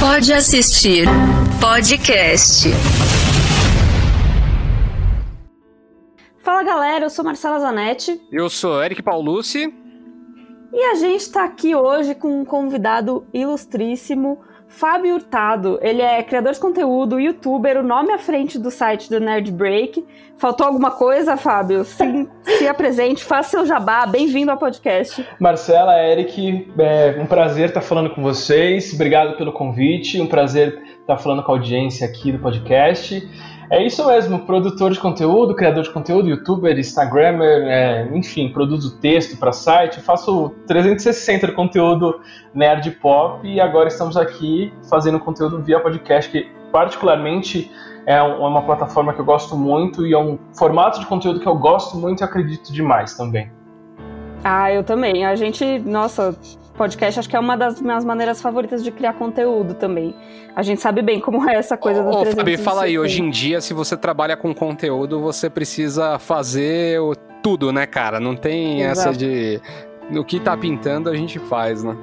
Pode assistir podcast. Fala galera, eu sou Marcela Zanetti. Eu sou Eric Paulucci. E a gente está aqui hoje com um convidado ilustríssimo, Fábio Hurtado. Ele é criador de conteúdo, youtuber, o nome à frente do site do Nerd Break. Faltou alguma coisa, Fábio? Se, se apresente, faça seu jabá. Bem-vindo ao podcast. Marcela, Eric, é um prazer estar falando com vocês. Obrigado pelo convite. Um prazer estar falando com a audiência aqui do podcast. É isso mesmo, produtor de conteúdo, criador de conteúdo, youtuber, instagrammer, é, enfim, produzo texto para site, faço 360 de conteúdo nerd pop e agora estamos aqui fazendo conteúdo via podcast, que particularmente é uma plataforma que eu gosto muito e é um formato de conteúdo que eu gosto muito e acredito demais também. Ah, eu também. A gente, nossa, podcast acho que é uma das minhas maneiras favoritas de criar conteúdo também. A gente sabe bem como é essa coisa do Ô, Fabi, fala aí, hoje em dia, se você trabalha com conteúdo, você precisa fazer tudo, né, cara? Não tem Exato. essa de o que tá pintando a gente faz, né?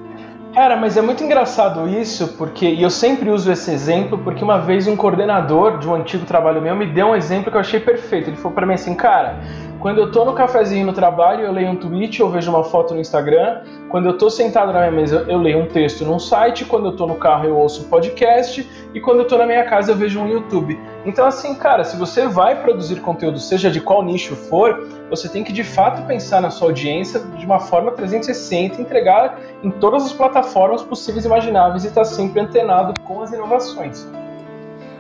Cara, mas é muito engraçado isso, porque e eu sempre uso esse exemplo, porque uma vez um coordenador de um antigo trabalho meu me deu um exemplo que eu achei perfeito. Ele falou para mim assim, cara, quando eu tô no cafezinho no trabalho, eu leio um tweet ou vejo uma foto no Instagram. Quando eu tô sentado na minha mesa, eu leio um texto num site. Quando eu tô no carro, eu ouço um podcast. E quando eu tô na minha casa, eu vejo um YouTube. Então, assim, cara, se você vai produzir conteúdo, seja de qual nicho for, você tem que de fato pensar na sua audiência de uma forma 360, entregar em todas as plataformas possíveis e imagináveis e estar tá sempre antenado com as inovações.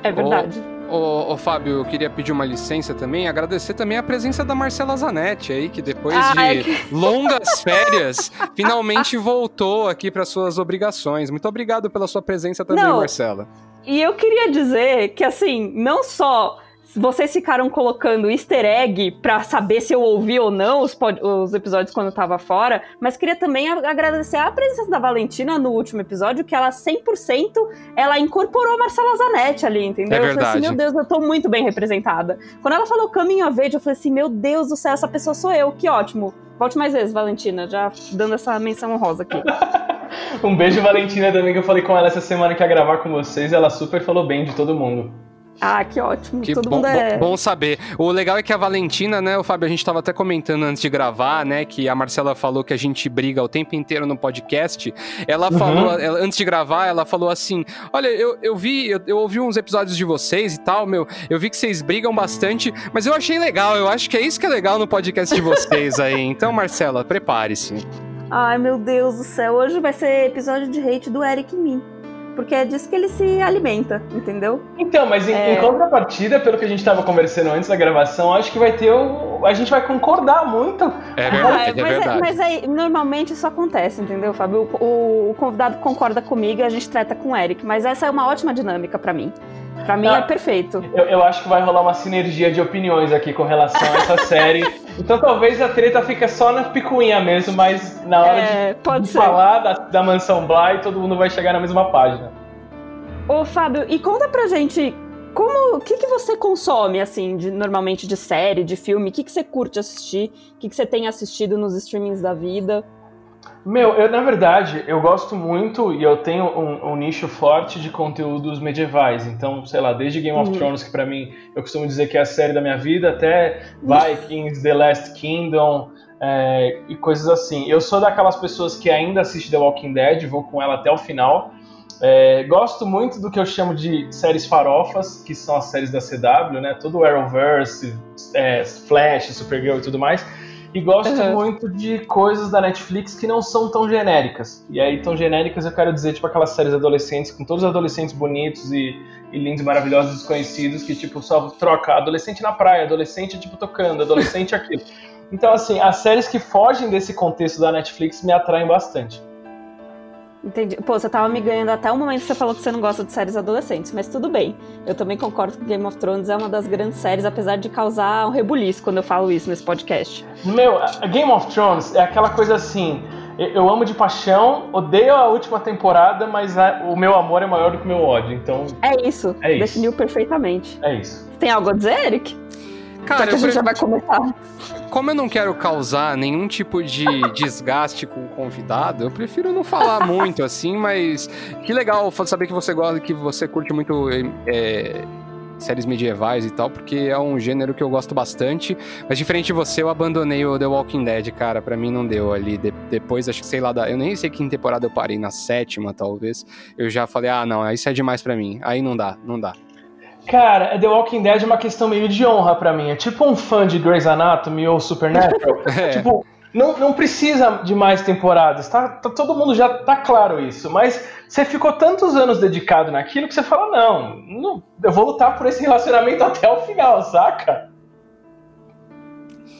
É verdade. Ô, ô, Fábio, eu queria pedir uma licença também, agradecer também a presença da Marcela Zanetti aí, que depois ah, de é que... longas férias, finalmente voltou aqui para suas obrigações. Muito obrigado pela sua presença também, Não, Marcela. E eu queria dizer que, assim, não só vocês ficaram colocando easter egg para saber se eu ouvi ou não os, os episódios quando eu tava fora, mas queria também agradecer a presença da Valentina no último episódio, que ela 100% ela incorporou a Marcela Zanetti ali, entendeu? É verdade. Eu falei assim, meu Deus, eu tô muito bem representada. Quando ela falou caminho a verde, eu falei assim, meu Deus do céu, essa pessoa sou eu, que ótimo. Volte mais vezes, Valentina, já dando essa menção honrosa aqui. um beijo, Valentina, também, que eu falei com ela essa semana que ia gravar com vocês. Ela super falou bem de todo mundo. Ah, que ótimo. Que Todo bom, mundo é... bom, saber. O legal é que a Valentina, né, o Fábio, a gente estava até comentando antes de gravar, né, que a Marcela falou que a gente briga o tempo inteiro no podcast. Ela uhum. falou, ela, antes de gravar, ela falou assim: Olha, eu, eu vi, eu, eu, ouvi uns episódios de vocês e tal, meu, eu vi que vocês brigam bastante, mas eu achei legal, eu acho que é isso que é legal no podcast de vocês aí. Então, Marcela, prepare-se. Ai, meu Deus do céu, hoje vai ser episódio de hate do Eric Min porque é disso que ele se alimenta, entendeu? Então, mas em, é... em contrapartida, pelo que a gente estava conversando antes da gravação, acho que vai ter o. A gente vai concordar muito. É verdade. Ah, é, mas, é verdade. mas aí, normalmente isso acontece, entendeu, Fábio? O, o, o convidado concorda comigo e a gente trata com o Eric, mas essa é uma ótima dinâmica para mim. Pra mim é perfeito. Eu, eu, acho que vai rolar uma sinergia de opiniões aqui com relação a essa série. Então talvez a treta fique só na picuinha mesmo, mas na hora é, de, de falar da, da mansão Bly, todo mundo vai chegar na mesma página. Ô, Fábio, e conta pra gente como o que, que você consome assim de, normalmente de série, de filme? O que, que você curte assistir? O que, que você tem assistido nos streamings da vida? Meu, eu, na verdade, eu gosto muito e eu tenho um, um, nicho forte de conteúdos medievais. Então, sei lá, desde Game of uhum. Thrones, que para mim eu costumo dizer que é a série da minha vida, até Vikings, The Last Kingdom é, e coisas assim. Eu sou daquelas pessoas que ainda assiste The Walking Dead, vou com ela até o final. É, gosto muito do que eu chamo de séries farofas, que são as séries da CW, né? Todo o Arrowverse, é, Flash, Supergirl e tudo mais. E gosto uhum. muito de coisas da Netflix que não são tão genéricas. E aí, tão genéricas eu quero dizer, tipo, aquelas séries adolescentes, com todos os adolescentes bonitos e, e lindos, maravilhosos, desconhecidos, que, tipo, só troca adolescente na praia, adolescente, tipo, tocando, adolescente aquilo. Então, assim, as séries que fogem desse contexto da Netflix me atraem bastante. Entendi. Pô, você tava me ganhando até o momento que você falou que você não gosta de séries adolescentes, mas tudo bem. Eu também concordo que Game of Thrones é uma das grandes séries, apesar de causar um rebuliço quando eu falo isso nesse podcast. Meu, Game of Thrones é aquela coisa assim. Eu amo de paixão, odeio a última temporada, mas o meu amor é maior do que o meu ódio, então. É isso. É isso. Definiu perfeitamente. É isso. Tem algo a dizer, Eric? Cara, já que a gente pre... já vai começar. Como eu não quero causar nenhum tipo de desgaste com o convidado, eu prefiro não falar muito assim, mas que legal saber que você gosta, que você curte muito é, séries medievais e tal, porque é um gênero que eu gosto bastante. Mas diferente de você, eu abandonei o The Walking Dead, cara. Para mim não deu ali. De, depois, acho que sei lá, da, eu nem sei que temporada eu parei, na sétima talvez. Eu já falei, ah, não, isso é demais para mim. Aí não dá, não dá. Cara, The Walking Dead é uma questão meio de honra para mim. É tipo um fã de Grey's Anatomy ou Supernatural. é. Tipo, não, não precisa de mais temporadas, tá, tá, todo mundo já tá claro isso, mas você ficou tantos anos dedicado naquilo que você fala, não, não eu vou lutar por esse relacionamento até o final, saca?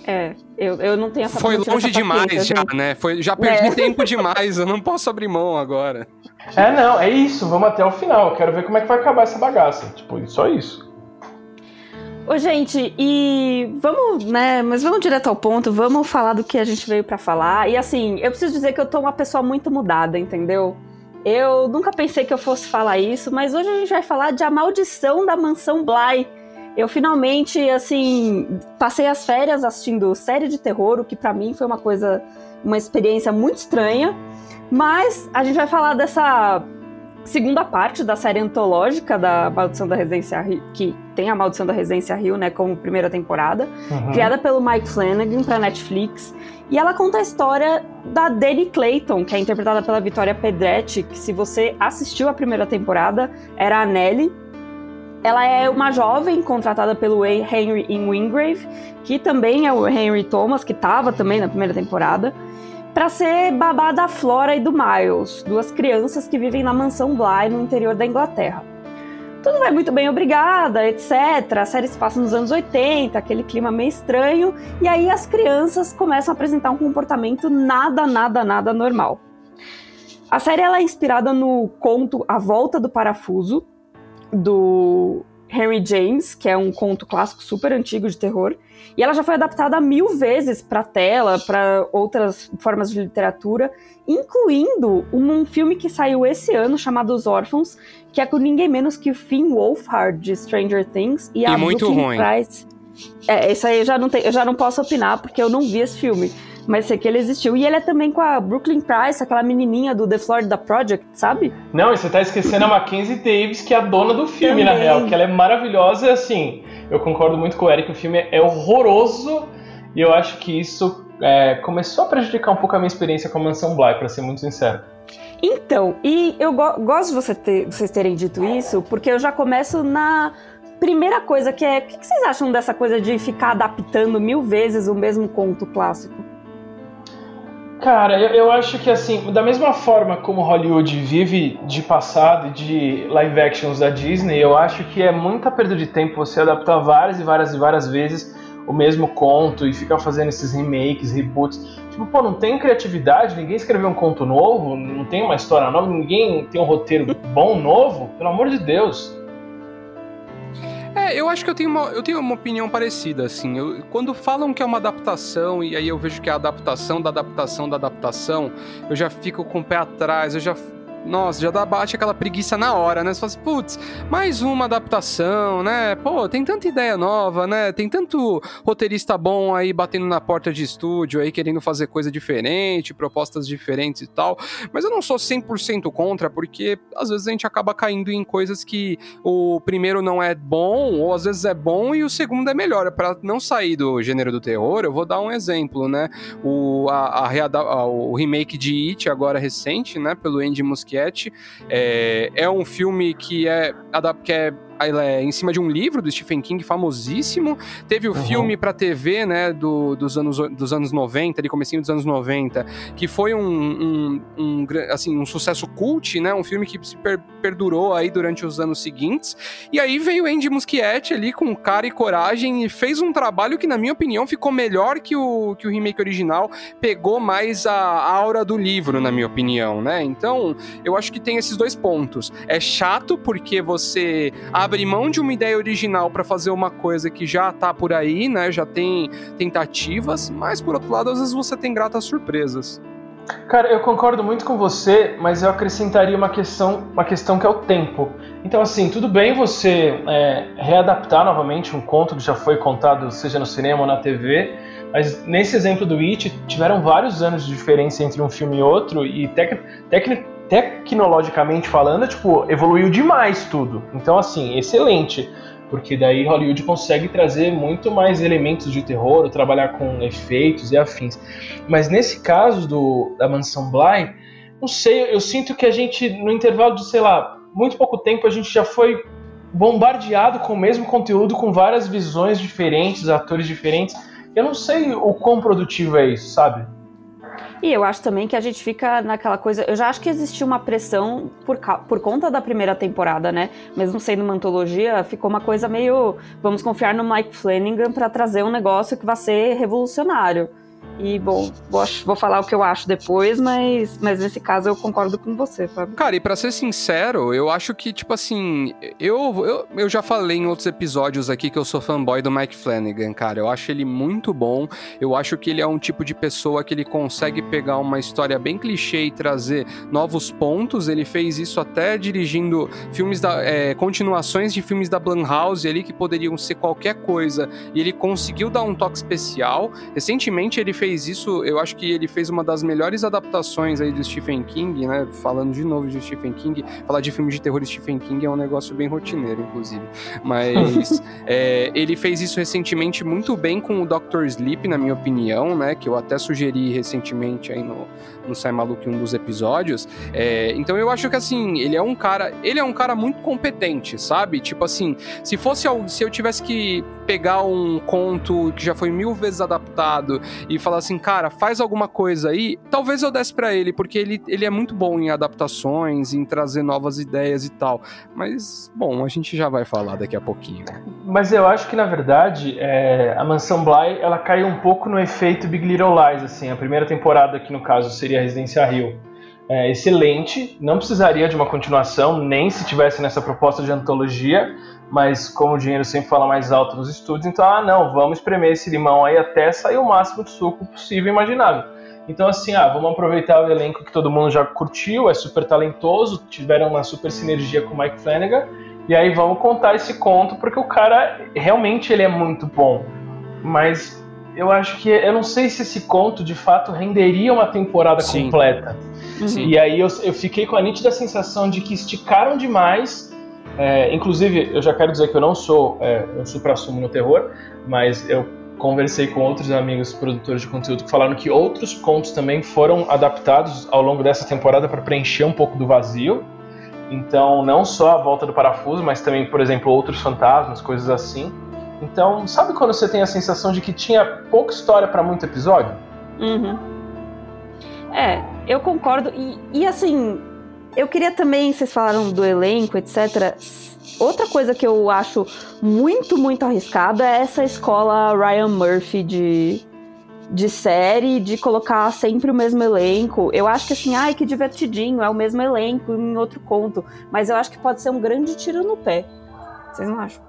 É, eu, eu não tenho essa Foi longe demais já, né? Foi, já perdi é. tempo demais, eu não posso abrir mão agora. É, não, é isso, vamos até o final. Eu quero ver como é que vai acabar essa bagaça. Tipo, só isso. Ô, gente, e vamos, né? Mas vamos direto ao ponto, vamos falar do que a gente veio para falar. E assim, eu preciso dizer que eu tô uma pessoa muito mudada, entendeu? Eu nunca pensei que eu fosse falar isso, mas hoje a gente vai falar de A Maldição da Mansão Bly eu finalmente, assim, passei as férias assistindo série de terror, o que para mim foi uma coisa, uma experiência muito estranha. Mas a gente vai falar dessa segunda parte da série antológica da Maldição da Residência Rio, que tem a Maldição da Residência Rio, né, como primeira temporada, uhum. criada pelo Mike Flanagan para Netflix. E ela conta a história da Dani Clayton, que é interpretada pela Vitória Pedretti, que se você assistiu a primeira temporada, era a Nelly, ela é uma jovem contratada pelo Henry in Wingrave, que também é o Henry Thomas, que estava também na primeira temporada, para ser babá da Flora e do Miles, duas crianças que vivem na mansão Bly no interior da Inglaterra. Tudo vai muito bem, obrigada, etc. A série se passa nos anos 80, aquele clima meio estranho, e aí as crianças começam a apresentar um comportamento nada, nada, nada normal. A série ela é inspirada no conto A Volta do Parafuso, do Henry James, que é um conto clássico super antigo de terror. E ela já foi adaptada mil vezes para tela, para outras formas de literatura, incluindo um filme que saiu esse ano chamado Os Órfãos, que é com ninguém menos que o Finn Wolfhard de Stranger Things e, e a muito Brooklyn ruim. Price. É, isso aí eu já, não eu já não posso opinar porque eu não vi esse filme mas sei que ele existiu. E ele é também com a Brooklyn Price, aquela menininha do The Florida Project, sabe? Não, e você tá esquecendo a Mackenzie Davis, que é a dona do filme, também. na real, que ela é maravilhosa, assim, eu concordo muito com o Eric, o filme é horroroso, e eu acho que isso é, começou a prejudicar um pouco a minha experiência com a Mansão Bly, para ser muito sincero. Então, e eu go gosto de você ter, vocês terem dito isso, porque eu já começo na primeira coisa, que é, o que vocês acham dessa coisa de ficar adaptando mil vezes o mesmo conto clássico? Cara, eu, eu, acho que assim, da mesma forma como Hollywood vive de passado e de live actions da Disney, eu acho que é muita perda de tempo você adaptar várias e várias e várias vezes o mesmo conto e ficar fazendo esses remakes, reboots. Tipo, pô, não tem criatividade, ninguém escreveu um conto novo, não tem uma história nova, ninguém tem um roteiro bom novo, pelo amor de Deus. É, eu acho que eu tenho uma, eu tenho uma opinião parecida, assim. Eu, quando falam que é uma adaptação, e aí eu vejo que é a adaptação da adaptação da adaptação, eu já fico com o pé atrás, eu já nossa, já dá bate aquela preguiça na hora, né? Você fala assim, putz, mais uma adaptação, né? Pô, tem tanta ideia nova, né? Tem tanto roteirista bom aí batendo na porta de estúdio aí, querendo fazer coisa diferente, propostas diferentes e tal. Mas eu não sou 100% contra, porque às vezes a gente acaba caindo em coisas que o primeiro não é bom, ou às vezes é bom e o segundo é melhor. Para não sair do gênero do terror, eu vou dar um exemplo, né? O, a, a, o remake de It, agora recente, né? Pelo Andy Muschietti, é, é um filme que é, que é ela é em cima de um livro do Stephen King famosíssimo. Teve o uhum. filme para TV, né, do, dos, anos, dos anos 90, ali comecinho dos anos 90, que foi um, um, um, assim, um sucesso cult, né, um filme que se per, perdurou aí durante os anos seguintes. E aí veio Andy Muschietti ali com cara e coragem e fez um trabalho que, na minha opinião, ficou melhor que o, que o remake original, pegou mais a, a aura do livro, na minha opinião, né? Então, eu acho que tem esses dois pontos. É chato porque você abrir mão de uma ideia original para fazer uma coisa que já tá por aí, né? Já tem tentativas, mas por outro lado, às vezes você tem gratas surpresas. Cara, eu concordo muito com você, mas eu acrescentaria uma questão, uma questão que é o tempo. Então, assim, tudo bem você é, readaptar novamente um conto que já foi contado, seja no cinema ou na TV, Mas nesse exemplo do It, tiveram vários anos de diferença entre um filme e outro, e tec tec tecnologicamente falando, tipo, evoluiu demais tudo. Então, assim, excelente. Porque daí Hollywood consegue trazer muito mais elementos de terror, trabalhar com efeitos e afins. Mas nesse caso do, da Mansão Bly, não sei, eu sinto que a gente, no intervalo de, sei lá, muito pouco tempo, a gente já foi bombardeado com o mesmo conteúdo, com várias visões diferentes, atores diferentes. Eu não sei o quão produtivo é isso, sabe? E eu acho também que a gente fica naquela coisa. Eu já acho que existiu uma pressão por, por conta da primeira temporada, né? Mesmo sendo uma antologia, ficou uma coisa meio. Vamos confiar no Mike Flanagan para trazer um negócio que vai ser revolucionário. E, bom, vou, vou, falar o que eu acho depois, mas, mas nesse caso eu concordo com você, Fábio. Cara, e pra ser sincero, eu acho que, tipo assim, eu, eu, eu já falei em outros episódios aqui que eu sou fanboy do Mike Flanagan, cara. Eu acho ele muito bom. Eu acho que ele é um tipo de pessoa que ele consegue pegar uma história bem clichê e trazer novos pontos. Ele fez isso até dirigindo filmes da. É, continuações de filmes da Blumhouse ali que poderiam ser qualquer coisa. E ele conseguiu dar um toque especial. Recentemente ele fez fez isso, eu acho que ele fez uma das melhores adaptações aí do Stephen King, né? Falando de novo de Stephen King, falar de filme de terror de Stephen King é um negócio bem rotineiro, inclusive. Mas é, ele fez isso recentemente muito bem com o Doctor Sleep, na minha opinião, né? Que eu até sugeri recentemente aí no, no Sai Maluco em um dos episódios. É, então eu acho que assim, ele é um cara. Ele é um cara muito competente, sabe? Tipo assim, se fosse se eu tivesse que pegar um conto que já foi mil vezes adaptado e falar assim, cara, faz alguma coisa aí, talvez eu desse para ele, porque ele, ele é muito bom em adaptações, em trazer novas ideias e tal. Mas, bom, a gente já vai falar daqui a pouquinho. Mas eu acho que, na verdade, é, a Mansão Bly, ela cai um pouco no efeito Big Little Lies, assim. A primeira temporada, que no caso seria Residência Rio, é excelente, não precisaria de uma continuação, nem se tivesse nessa proposta de antologia, mas como o dinheiro sempre fala mais alto nos estúdios, então, ah, não, vamos espremer esse limão aí até sair o máximo de suco possível e imaginável. Então, assim, ah, vamos aproveitar o elenco que todo mundo já curtiu, é super talentoso, tiveram uma super sinergia com o Mike Flanagan, e aí vamos contar esse conto, porque o cara, realmente, ele é muito bom. Mas eu acho que, eu não sei se esse conto, de fato, renderia uma temporada Sim. completa. Sim. E aí eu, eu fiquei com a nítida sensação de que esticaram demais é, inclusive, eu já quero dizer que eu não sou é, um supra-sumo no terror, mas eu conversei com outros amigos produtores de conteúdo que falaram que outros contos também foram adaptados ao longo dessa temporada para preencher um pouco do vazio. Então, não só a volta do parafuso, mas também, por exemplo, outros fantasmas, coisas assim. Então, sabe quando você tem a sensação de que tinha pouca história para muito episódio? Uhum. É, eu concordo. E, e assim, eu queria também, vocês falaram do elenco, etc. Outra coisa que eu acho muito, muito arriscada é essa escola Ryan Murphy de, de série, de colocar sempre o mesmo elenco. Eu acho que assim, ai, que divertidinho, é o mesmo elenco em outro conto. Mas eu acho que pode ser um grande tiro no pé. Vocês não acham?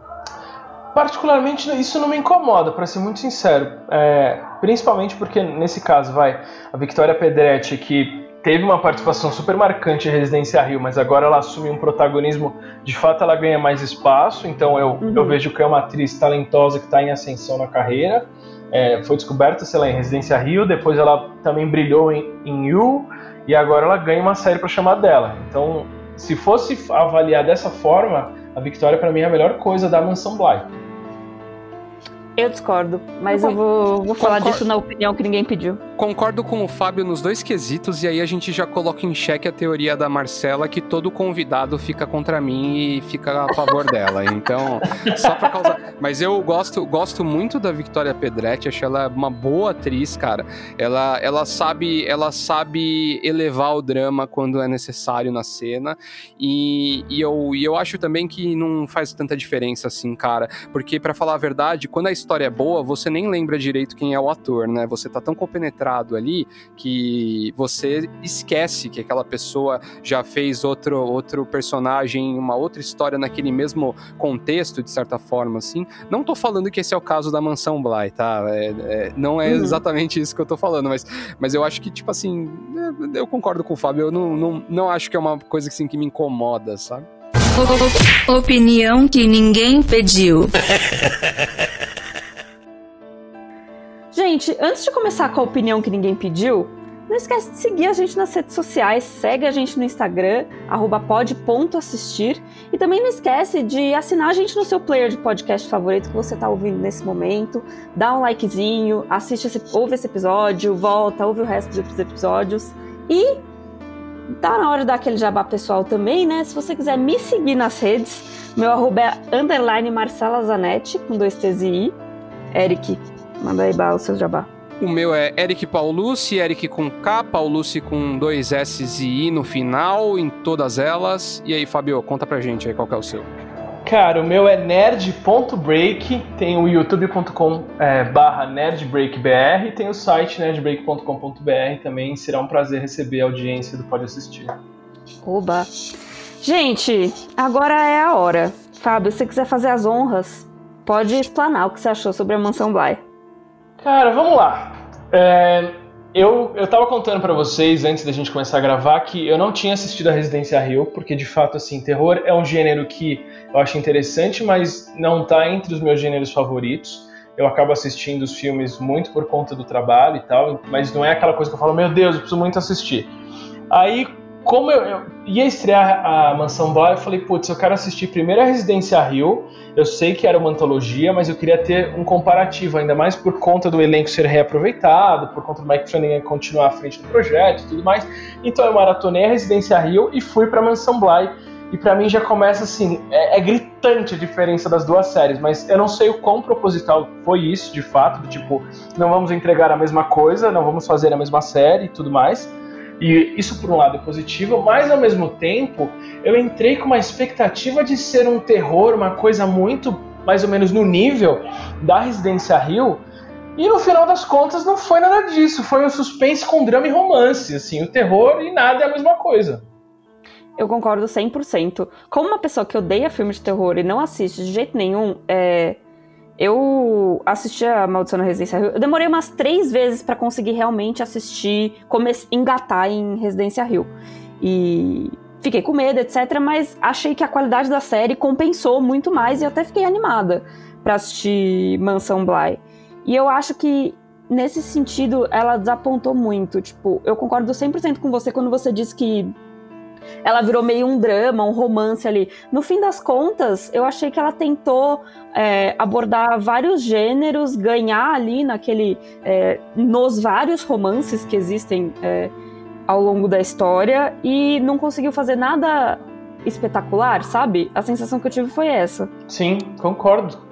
Particularmente, isso não me incomoda, para ser muito sincero. É, principalmente porque, nesse caso, vai, a Victoria Pedretti, que teve uma participação super marcante em Residência Rio, mas agora ela assume um protagonismo, de fato ela ganha mais espaço, então eu, uhum. eu vejo que é uma atriz talentosa que está em ascensão na carreira. É, foi descoberta, sei lá, em Residência Rio, depois ela também brilhou em, em You, e agora ela ganha uma série para chamar dela. Então, se fosse avaliar dessa forma, a Victoria para mim é a melhor coisa da Mansão Bly. Eu discordo, mas eu vou, vou falar disso na opinião que ninguém pediu. Concordo com o Fábio nos dois quesitos, e aí a gente já coloca em xeque a teoria da Marcela que todo convidado fica contra mim e fica a favor dela. Então, só por causa. Mas eu gosto, gosto muito da Victoria Pedretti, acho ela uma boa atriz, cara. Ela, ela, sabe, ela sabe elevar o drama quando é necessário na cena, e, e, eu, e eu acho também que não faz tanta diferença assim, cara, porque para falar a verdade, quando a história é boa, você nem lembra direito quem é o ator, né? Você tá tão compenetrado ali que você esquece que aquela pessoa já fez outro, outro personagem, uma outra história naquele mesmo contexto, de certa forma, assim. Não tô falando que esse é o caso da Mansão Bly, tá? É, é, não é uhum. exatamente isso que eu tô falando, mas, mas eu acho que, tipo assim, eu concordo com o Fábio, eu não, não, não acho que é uma coisa assim, que me incomoda, sabe? Opinião que ninguém pediu. Gente, antes de começar com a opinião que ninguém pediu, não esquece de seguir a gente nas redes sociais, segue a gente no Instagram, pod.assistir. E também não esquece de assinar a gente no seu player de podcast favorito que você está ouvindo nesse momento. Dá um likezinho, assiste esse, ouve esse episódio, volta, ouve o resto dos episódios. E tá na hora de dar aquele jabá pessoal também, né? Se você quiser me seguir nas redes, meu arroba é underline Marcela Zanetti, com dois T's e I. Eric, manda aí o seu jabá. O meu é Eric Paulucci, Eric com K, Paulucci com dois S e I no final, em todas elas. E aí, Fabio, conta pra gente aí qual é o seu. Cara, o meu é nerd.break, tem o youtube.com é, barra nerdbreakbr, tem o site nerdbreak.com.br também, será um prazer receber a audiência do Pode Assistir. Oba! Gente, agora é a hora. Fábio, se você quiser fazer as honras, pode explanar o que você achou sobre a Mansão Bly. Cara, vamos lá. É, eu, eu tava contando para vocês antes da gente começar a gravar que eu não tinha assistido a Residência Rio, porque de fato, assim, terror é um gênero que eu acho interessante, mas não tá entre os meus gêneros favoritos. Eu acabo assistindo os filmes muito por conta do trabalho e tal, mas não é aquela coisa que eu falo, meu Deus, eu preciso muito assistir. Aí, como eu, eu ia estrear a Mansão Bly, eu falei, putz, eu quero assistir primeiro a Residência Rio eu sei que era uma antologia, mas eu queria ter um comparativo, ainda mais por conta do elenco ser reaproveitado, por conta do Mike Flanagan continuar à frente do projeto e tudo mais. Então eu maratonei a Residência Rio e fui para Mansão Bly. E para mim já começa assim, é, é, gritante a diferença das duas séries, mas eu não sei o quão proposital foi isso, de fato, do tipo, não vamos entregar a mesma coisa, não vamos fazer a mesma série e tudo mais. E isso, por um lado, é positivo, mas ao mesmo tempo, eu entrei com uma expectativa de ser um terror, uma coisa muito mais ou menos no nível da Residência Rio. E no final das contas, não foi nada disso. Foi um suspense com drama e romance. Assim, o terror e nada é a mesma coisa. Eu concordo 100%. Como uma pessoa que odeia filmes de terror e não assiste de jeito nenhum, é, eu assisti a Maldição na Residência Rio. Eu demorei umas três vezes para conseguir realmente assistir, engatar em Residência Rio. E fiquei com medo, etc. Mas achei que a qualidade da série compensou muito mais e até fiquei animada para assistir Mansão Bly. E eu acho que nesse sentido ela desapontou muito. Tipo, eu concordo 100% com você quando você disse que ela virou meio um drama, um romance ali. No fim das contas, eu achei que ela tentou é, abordar vários gêneros, ganhar ali naquele. É, nos vários romances que existem é, ao longo da história e não conseguiu fazer nada espetacular, sabe? A sensação que eu tive foi essa. Sim, concordo.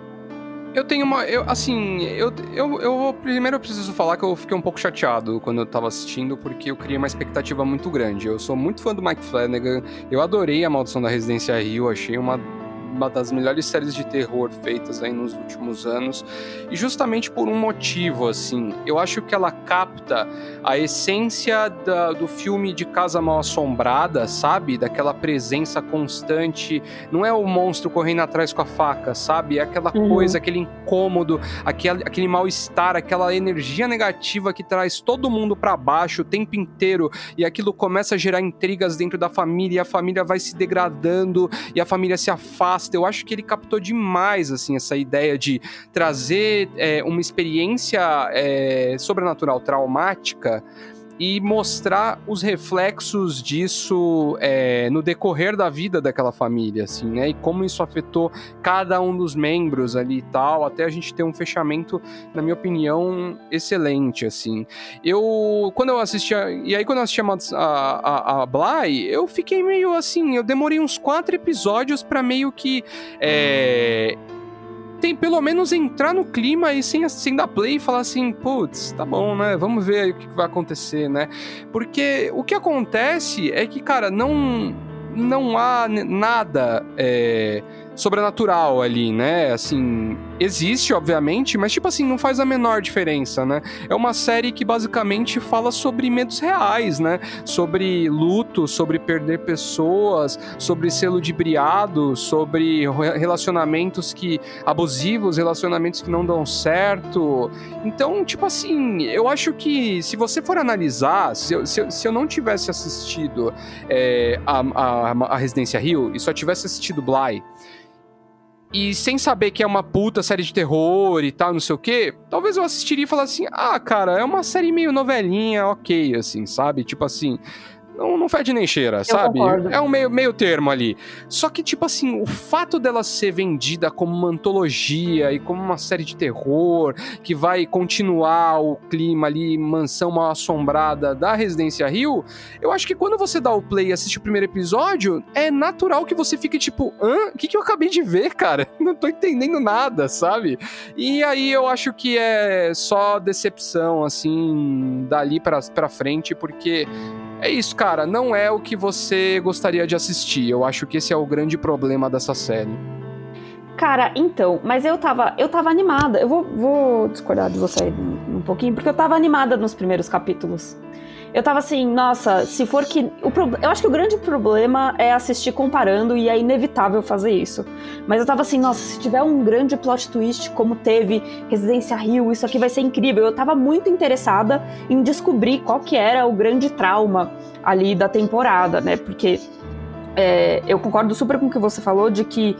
Eu tenho uma. Eu, assim, eu, eu, eu primeiro eu preciso falar que eu fiquei um pouco chateado quando eu tava assistindo, porque eu criei uma expectativa muito grande. Eu sou muito fã do Mike Flanagan, eu adorei a Maldição da Residência Rio, achei uma uma das melhores séries de terror feitas aí nos últimos anos. E justamente por um motivo, assim, eu acho que ela capta a essência da, do filme de Casa Mal Assombrada, sabe? Daquela presença constante. Não é o monstro correndo atrás com a faca, sabe? É aquela uhum. coisa, aquele incômodo, aquele, aquele mal-estar, aquela energia negativa que traz todo mundo para baixo o tempo inteiro. E aquilo começa a gerar intrigas dentro da família, e a família vai se degradando, e a família se afasta eu acho que ele captou demais, assim, essa ideia de trazer é, uma experiência é, sobrenatural traumática e mostrar os reflexos disso é, no decorrer da vida daquela família, assim, né? E como isso afetou cada um dos membros ali e tal, até a gente ter um fechamento, na minha opinião, excelente, assim. Eu, quando eu assistia, e aí quando eu assisti a, a, a Bly, eu fiquei meio assim, eu demorei uns quatro episódios para meio que é, tem pelo menos entrar no clima e sem, sem dar play e falar assim, putz, tá bom, né? Vamos ver aí o que vai acontecer, né? Porque o que acontece é que, cara, não, não há nada. É, sobrenatural ali, né? Assim, existe, obviamente, mas, tipo assim, não faz a menor diferença, né? É uma série que basicamente fala sobre medos reais, né? Sobre luto, sobre perder pessoas, sobre ser ludibriado, sobre relacionamentos que abusivos, relacionamentos que não dão certo. Então, tipo assim, eu acho que se você for analisar, se eu, se eu, se eu não tivesse assistido é, a, a, a Residência Rio e só tivesse assistido Bly, e sem saber que é uma puta série de terror e tal, não sei o quê, talvez eu assistiria e falasse assim: ah, cara, é uma série meio novelinha, ok, assim, sabe? Tipo assim não, não fede nem cheira, eu sabe? Concordo. É um meio, meio termo ali. Só que, tipo assim, o fato dela ser vendida como uma antologia e como uma série de terror que vai continuar o clima ali, mansão mal assombrada da Residência Rio, eu acho que quando você dá o play e assiste o primeiro episódio, é natural que você fique tipo, hã? O que, que eu acabei de ver, cara? Não tô entendendo nada, sabe? E aí eu acho que é só decepção, assim, dali pra, pra frente, porque é isso, cara. Não é o que você gostaria de assistir. Eu acho que esse é o grande problema dessa série. Cara, então, mas eu tava, eu tava animada. Eu vou, vou discordar de você um, pouquinho, porque eu tava animada nos primeiros capítulos eu tava assim, nossa, se for que. O pro, eu acho que o grande problema é assistir comparando e é inevitável fazer isso. Mas eu tava assim, nossa, se tiver um grande plot twist como teve Residência Rio, isso aqui vai ser incrível. Eu tava muito interessada em descobrir qual que era o grande trauma ali da temporada, né? Porque é, eu concordo super com o que você falou de que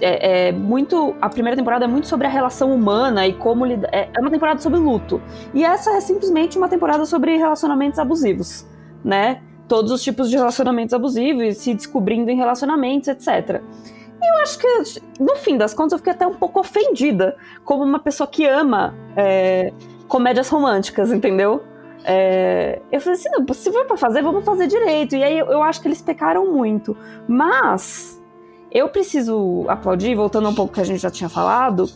é, é, muito a primeira temporada é muito sobre a relação humana e como lidar, é, é uma temporada sobre luto e essa é simplesmente uma temporada sobre relacionamentos abusivos, né? Todos os tipos de relacionamentos abusivos, se descobrindo em relacionamentos, etc. E eu acho que, no fim das contas, eu fiquei até um pouco ofendida como uma pessoa que ama é, comédias românticas, entendeu? É, eu falei assim, não, se for pra fazer, vamos fazer direito. E aí eu, eu acho que eles pecaram muito. Mas eu preciso aplaudir, voltando um pouco que a gente já tinha falado,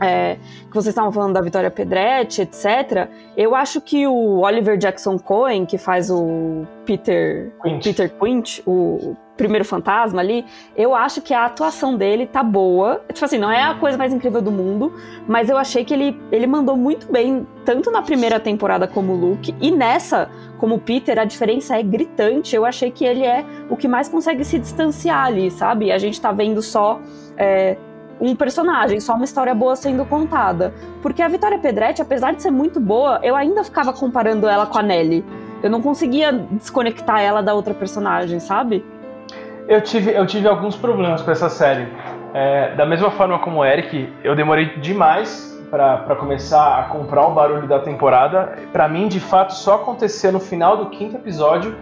é, que vocês estavam falando da Vitória Pedretti, etc. Eu acho que o Oliver Jackson Cohen, que faz o Peter Quint, Peter Quint o primeiro fantasma ali, eu acho que a atuação dele tá boa. Tipo assim, não é a coisa mais incrível do mundo, mas eu achei que ele, ele mandou muito bem, tanto na primeira temporada como o Luke, e nessa, como Peter, a diferença é gritante. Eu achei que ele é o que mais consegue se distanciar ali, sabe? A gente tá vendo só. É, um personagem, só uma história boa sendo contada. Porque a Vitória Pedretti, apesar de ser muito boa, eu ainda ficava comparando ela com a Nelly. Eu não conseguia desconectar ela da outra personagem, sabe? Eu tive, eu tive alguns problemas com essa série. É, da mesma forma como o Eric, eu demorei demais para começar a comprar o barulho da temporada. Para mim, de fato, só aconteceu no final do quinto episódio,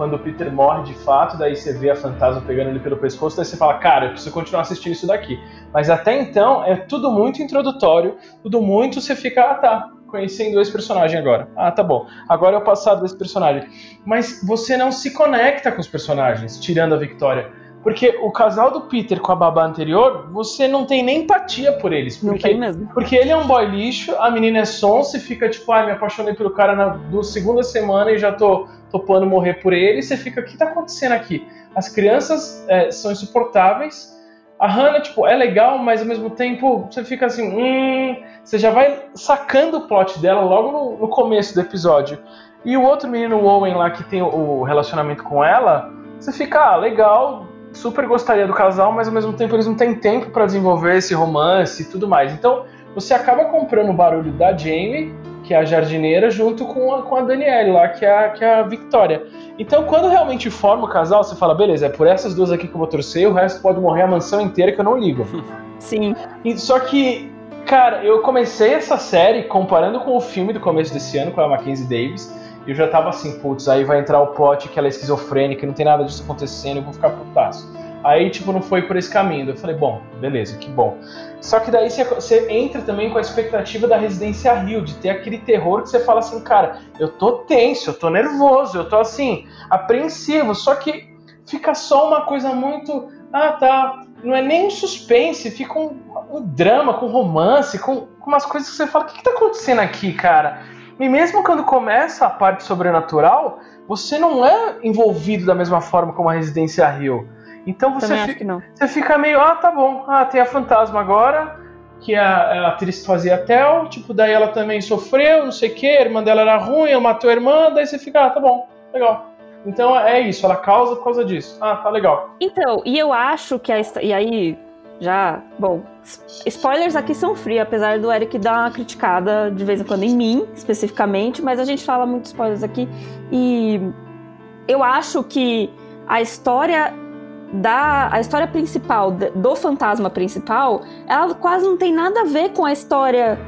quando o Peter morre de fato, daí você vê a fantasma pegando ele pelo pescoço, daí você fala, cara, eu preciso continuar assistindo isso daqui. Mas até então é tudo muito introdutório, tudo muito você fica, ah tá, conhecendo esse personagem agora. Ah, tá bom. Agora é o passado desse personagem. Mas você não se conecta com os personagens, tirando a Victoria. Porque o casal do Peter com a babá anterior, você não tem nem empatia por eles. Porque, não tem mesmo. Porque ele é um boy lixo, a menina é sonsa e fica tipo, ai, ah, me apaixonei pelo cara na do segunda semana e já tô topando morrer por ele. E você fica, o que tá acontecendo aqui? As crianças é, são insuportáveis a Hannah, tipo, é legal, mas ao mesmo tempo você fica assim, hum, você já vai sacando o plot dela logo no, no começo do episódio. E o outro menino, o Owen lá, que tem o relacionamento com ela, você fica, ah, legal, super gostaria do casal, mas ao mesmo tempo eles não têm tempo para desenvolver esse romance e tudo mais. Então você acaba comprando o barulho da Jamie que é a jardineira, junto com a, com a Danielle lá, que é a, que é a Victoria. Então, quando realmente forma o casal, você fala, beleza, é por essas duas aqui que eu vou torcer, o resto pode morrer a mansão inteira que eu não ligo. Sim. E, só que, cara, eu comecei essa série comparando com o filme do começo desse ano, com a Mackenzie Davis, eu já tava assim, putz, aí vai entrar o plot que ela é esquizofrênica, não tem nada disso acontecendo, eu vou ficar putaço. Aí, tipo, não foi por esse caminho. Eu falei, bom, beleza, que bom. Só que daí você entra também com a expectativa da Residência Rio, de ter aquele terror que você fala assim, cara, eu tô tenso, eu tô nervoso, eu tô assim, apreensivo. Só que fica só uma coisa muito. Ah, tá. Não é nem um suspense, fica um, um drama com romance, com, com, umas coisas que você fala, o que, que tá acontecendo aqui, cara? E mesmo quando começa a parte sobrenatural, você não é envolvido da mesma forma como a Residência Rio. Então você fica, você fica meio, ah, tá bom, ah, tem a fantasma agora, que a, a atriz fazia Tel, tipo, daí ela também sofreu, não sei o que, a irmã dela era ruim, eu matou a irmã, daí você fica, ah, tá bom, legal. Então é isso, ela causa por causa disso. Ah, tá legal. Então, e eu acho que a. E aí, já. Bom, spoilers aqui são free, apesar do Eric dar uma criticada de vez em quando em mim, especificamente, mas a gente fala muito spoilers aqui. E eu acho que a história da a história principal do fantasma principal, ela quase não tem nada a ver com a história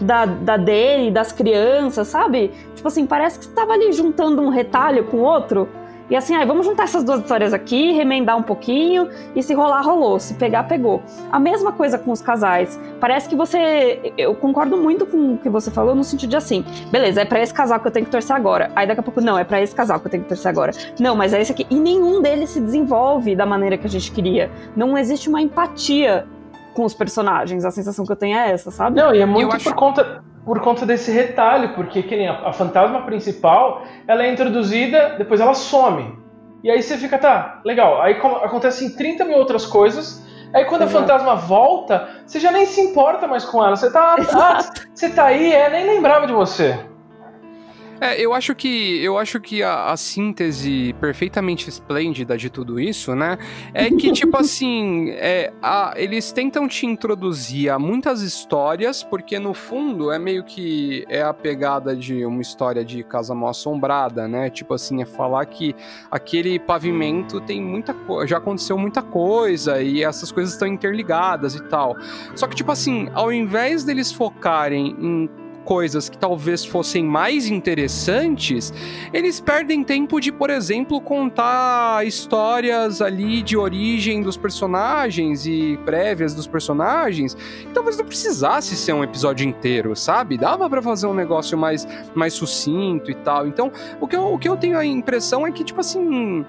da, da dele, das crianças, sabe? Tipo assim, parece que você tava ali juntando um retalho com outro. E assim, aí vamos juntar essas duas histórias aqui, remendar um pouquinho, e se rolar, rolou. Se pegar, pegou. A mesma coisa com os casais. Parece que você. Eu concordo muito com o que você falou, no sentido de assim, beleza, é pra esse casal que eu tenho que torcer agora. Aí daqui a pouco, não, é pra esse casal que eu tenho que torcer agora. Não, mas é esse aqui. E nenhum deles se desenvolve da maneira que a gente queria. Não existe uma empatia com os personagens. A sensação que eu tenho é essa, sabe? Não, e é muito por conta por conta desse retalho, porque que nem a, a, fantasma principal, ela é introduzida, depois ela some. E aí você fica, tá, legal. Aí acontecem 30 mil outras coisas. Aí quando Exato. a fantasma volta, você já nem se importa mais com ela. Você tá, ah, você tá aí, é, nem lembrava de você. É, eu acho que eu acho que a, a, síntese perfeitamente esplêndida de tudo isso, né, é que tipo assim, é, a, eles tentam te introduzir a muitas histórias, porque no fundo é meio que é a pegada de uma história de casa mal assombrada, né? Tipo assim, é falar que aquele pavimento tem muita já aconteceu muita coisa e essas coisas estão interligadas e tal. Só que tipo assim, ao invés deles focarem em coisas que talvez fossem mais interessantes, eles perdem tempo de, por exemplo, contar histórias ali de origem dos personagens e prévias dos personagens, que talvez não precisasse ser um episódio inteiro, sabe? Dava para fazer um negócio mais, mais sucinto e tal. Então, o que, eu, o que eu tenho a impressão é que, tipo assim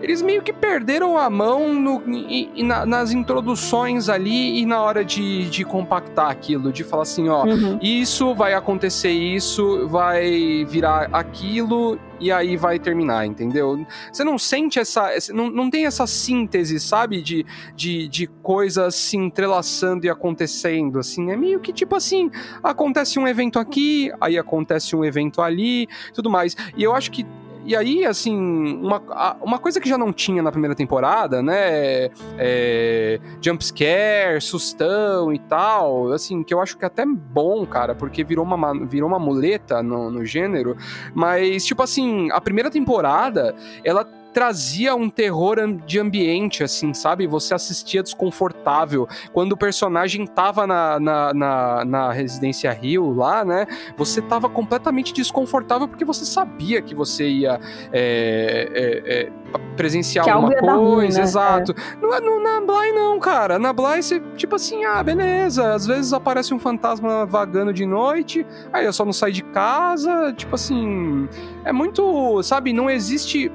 eles meio que perderam a mão no, e, e na, nas introduções ali e na hora de, de compactar aquilo, de falar assim, ó, uhum. isso vai acontecer isso, vai virar aquilo e aí vai terminar, entendeu? Você não sente essa. Não, não tem essa síntese, sabe? De, de, de coisas se entrelaçando e acontecendo, assim. É meio que tipo assim: acontece um evento aqui, aí acontece um evento ali, tudo mais. E eu acho que e aí, assim, uma, uma coisa que já não tinha na primeira temporada, né? É, jumpscare, sustão e tal, assim, que eu acho que é até bom, cara, porque virou uma, virou uma muleta no, no gênero. Mas, tipo assim, a primeira temporada, ela trazia um terror de ambiente, assim, sabe? Você assistia desconfortável. Quando o personagem tava na, na, na, na Residência Rio lá, né? Você tava completamente desconfortável porque você sabia que você ia é, é, é, presenciar que alguma coisa. Ruim, né? Exato. É. Não, não, na Bly, não, cara. Na Bly, você, tipo assim, ah, beleza. Às vezes aparece um fantasma vagando de noite, aí eu só não saio de casa. Tipo assim, é muito, sabe? Não existe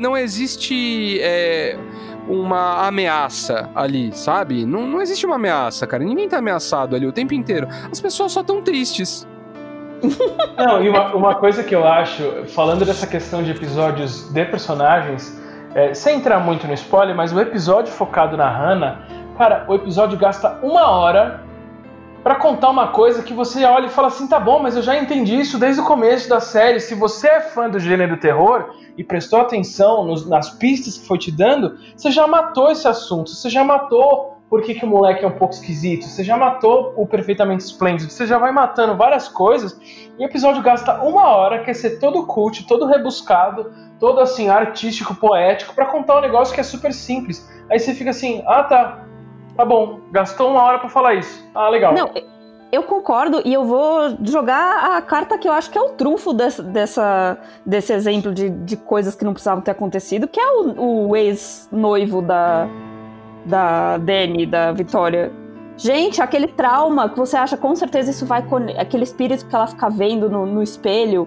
não existe é, uma ameaça ali, sabe? Não, não existe uma ameaça, cara. Ninguém tá ameaçado ali o tempo inteiro. As pessoas só tão tristes. Não, e uma, uma coisa que eu acho, falando dessa questão de episódios de personagens, é, sem entrar muito no spoiler, mas o episódio focado na Hannah, cara, o episódio gasta uma hora para contar uma coisa que você olha e fala assim, tá bom, mas eu já entendi isso desde o começo da série. Se você é fã do gênero terror e prestou atenção nos, nas pistas que foi te dando, você já matou esse assunto, você já matou por que, que o moleque é um pouco esquisito, você já matou o perfeitamente esplêndido, você já vai matando várias coisas e o episódio gasta uma hora, quer ser todo cult, todo rebuscado, todo assim, artístico, poético, para contar um negócio que é super simples. Aí você fica assim, ah tá, Tá bom, gastou uma hora para falar isso. Ah, legal. Não, eu concordo e eu vou jogar a carta que eu acho que é o trunfo dessa, dessa desse exemplo de, de coisas que não precisavam ter acontecido, que é o, o ex-noivo da, da Dani, da Vitória. Gente, aquele trauma que você acha com certeza isso vai. Aquele espírito que ela fica vendo no, no espelho,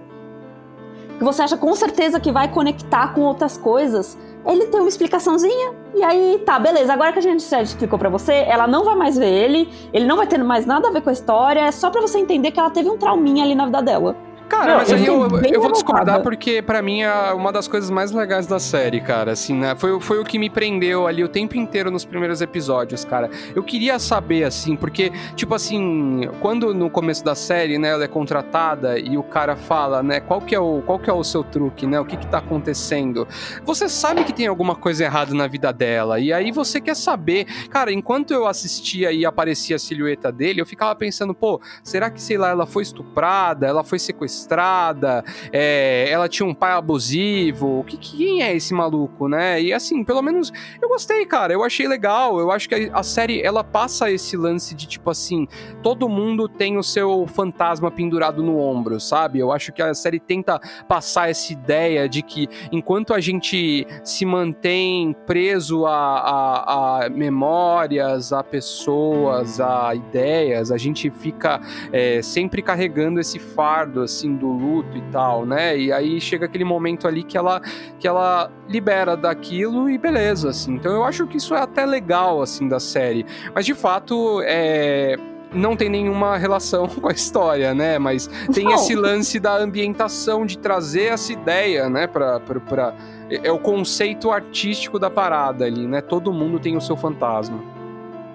que você acha com certeza que vai conectar com outras coisas ele tem uma explicaçãozinha, e aí tá, beleza. Agora que a gente já explicou para você, ela não vai mais ver ele, ele não vai ter mais nada a ver com a história, é só para você entender que ela teve um trauminha ali na vida dela. Cara, não, mas aí eu, eu vou discordar porque para mim é uma das coisas mais legais da série, cara. Assim, né? Foi, foi o que me prendeu ali o tempo inteiro nos primeiros episódios, cara. Eu queria saber, assim, porque, tipo assim, quando no começo da série, né, ela é contratada e o cara fala, né, qual que é o, qual que é o seu truque, né? O que que tá acontecendo? Você sabe que tem alguma coisa errada na vida dela e aí você quer saber. Cara, enquanto eu assistia e aparecia a silhueta dele, eu ficava pensando, pô, será que, sei lá, ela foi estuprada? Ela foi sequestrada? Sequestrada, é, ela tinha um pai abusivo. Que, quem é esse maluco, né? E assim, pelo menos eu gostei, cara. Eu achei legal. Eu acho que a, a série ela passa esse lance de tipo assim: todo mundo tem o seu fantasma pendurado no ombro, sabe? Eu acho que a série tenta passar essa ideia de que enquanto a gente se mantém preso a, a, a memórias, a pessoas, a ideias, a gente fica é, sempre carregando esse fardo assim do luto e tal, né? E aí chega aquele momento ali que ela que ela libera daquilo e beleza, assim. Então eu acho que isso é até legal assim da série, mas de fato é não tem nenhuma relação com a história, né? Mas tem não. esse lance da ambientação de trazer essa ideia, né? Pra, pra, pra, é o conceito artístico da parada ali, né? Todo mundo tem o seu fantasma.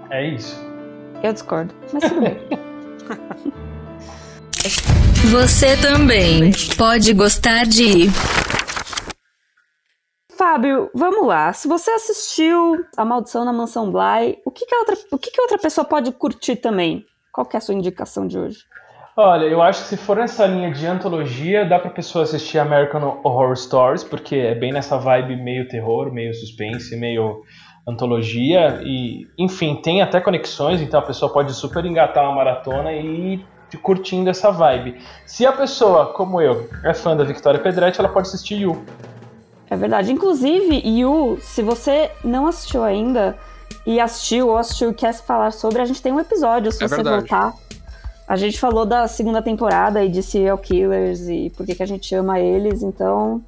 É isso. Eu discordo, mas tudo bem. Você também pode gostar de. Fábio, vamos lá. Se você assistiu A Maldição na Mansão Bly, o que, que, outra, o que, que outra pessoa pode curtir também? Qual que é a sua indicação de hoje? Olha, eu acho que se for nessa linha de antologia, dá pra pessoa assistir American Horror Stories, porque é bem nessa vibe meio terror, meio suspense, meio antologia e, enfim, tem até conexões, então a pessoa pode super engatar uma maratona e curtindo essa vibe. Se a pessoa, como eu, é fã da Victoria Pedretti, ela pode assistir Yu. É verdade. Inclusive, Yu, se você não assistiu ainda e assistiu ou assistiu e quer falar sobre, a gente tem um episódio, se é você verdade. voltar. A gente falou da segunda temporada e de serial killers e por que, que a gente ama eles, então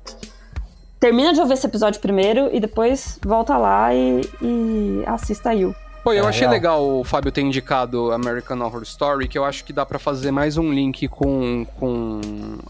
termina de ouvir esse episódio primeiro e depois volta lá e, e assista a Yu. Pô, eu é achei real. legal o Fábio ter indicado American Horror Story, que eu acho que dá para fazer mais um link com, com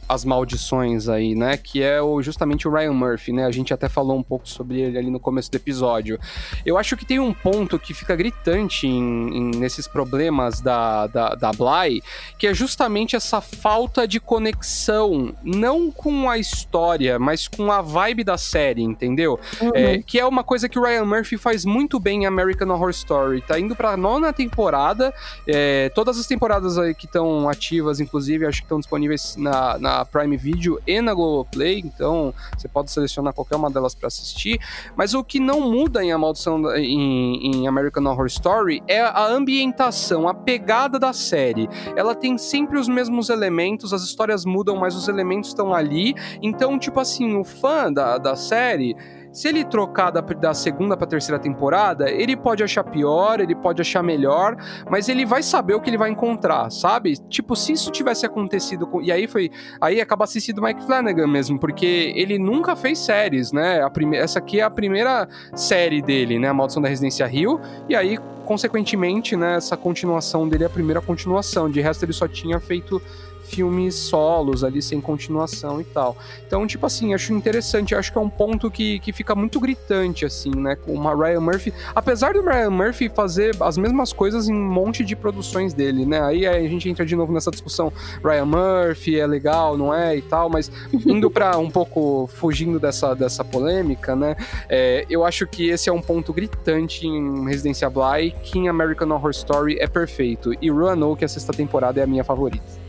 as maldições aí, né? Que é o, justamente o Ryan Murphy, né? A gente até falou um pouco sobre ele ali no começo do episódio. Eu acho que tem um ponto que fica gritante em, em, nesses problemas da, da, da Bly, que é justamente essa falta de conexão, não com a história, mas com a vibe da série, entendeu? Uhum. É, que é uma coisa que o Ryan Murphy faz muito bem em American Horror Story Story. Tá indo pra nona temporada. É, todas as temporadas aí que estão ativas, inclusive, acho que estão disponíveis na, na Prime Video e na Globoplay. Então, você pode selecionar qualquer uma delas para assistir. Mas o que não muda em A Maldição em, em American Horror Story é a ambientação, a pegada da série. Ela tem sempre os mesmos elementos, as histórias mudam, mas os elementos estão ali. Então, tipo assim, o fã da, da série se ele trocar da, da segunda pra terceira temporada, ele pode achar pior, ele pode achar melhor, mas ele vai saber o que ele vai encontrar, sabe? Tipo, se isso tivesse acontecido com. E aí foi. Aí acaba assistindo Mike Flanagan mesmo, porque ele nunca fez séries, né? A prime... Essa aqui é a primeira série dele, né? A Maldição da Residência Rio. E aí, consequentemente, né? Essa continuação dele é a primeira continuação. De resto, ele só tinha feito filmes solos ali, sem continuação e tal. Então, tipo assim, acho interessante, acho que é um ponto que, que fica muito gritante, assim, né, com o Ryan Murphy, apesar do Ryan Murphy fazer as mesmas coisas em um monte de produções dele, né, aí a gente entra de novo nessa discussão, Ryan Murphy é legal, não é, e tal, mas indo para um pouco, fugindo dessa, dessa polêmica, né, é, eu acho que esse é um ponto gritante em Residência Bly, que em American Horror Story é perfeito, e Roanoke, a sexta temporada, é a minha favorita.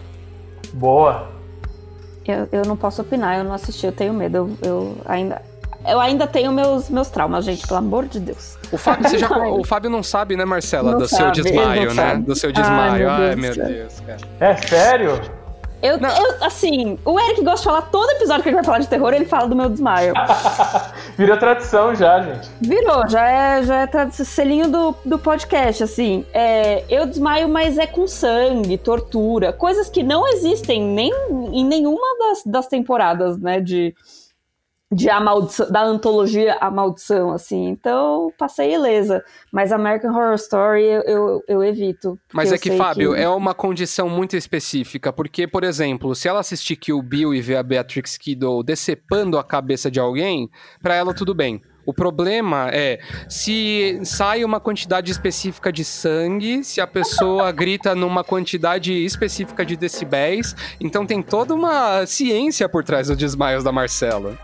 Boa. Eu, eu não posso opinar, eu não assisti, eu tenho medo. Eu, eu ainda. Eu ainda tenho meus, meus traumas, gente, pelo amor de Deus. O Fábio, você já, o Fábio não sabe, né, Marcela, não do sabe, seu desmaio, né? Sabe. Do seu desmaio. Ai, meu Deus, Ai, meu Deus cara. É sério? Eu, eu, assim, o Eric gosta de falar todo episódio que ele vai falar de terror, ele fala do meu desmaio. Virou tradição já, gente. Virou, já é, já é tradição, selinho do, do podcast, assim. É, eu desmaio, mas é com sangue, tortura, coisas que não existem nem em nenhuma das, das temporadas, né, de de a maldição, da antologia A Maldição, assim. Então, passei ilesa. Mas American Horror Story eu, eu, eu evito. Mas é que, Fábio, que... é uma condição muito específica. Porque, por exemplo, se ela assistir Kill Bill e ver a Beatrix Kiddo decepando a cabeça de alguém, para ela tudo bem. O problema é se sai uma quantidade específica de sangue, se a pessoa grita numa quantidade específica de decibéis. Então tem toda uma ciência por trás dos desmaios da Marcela.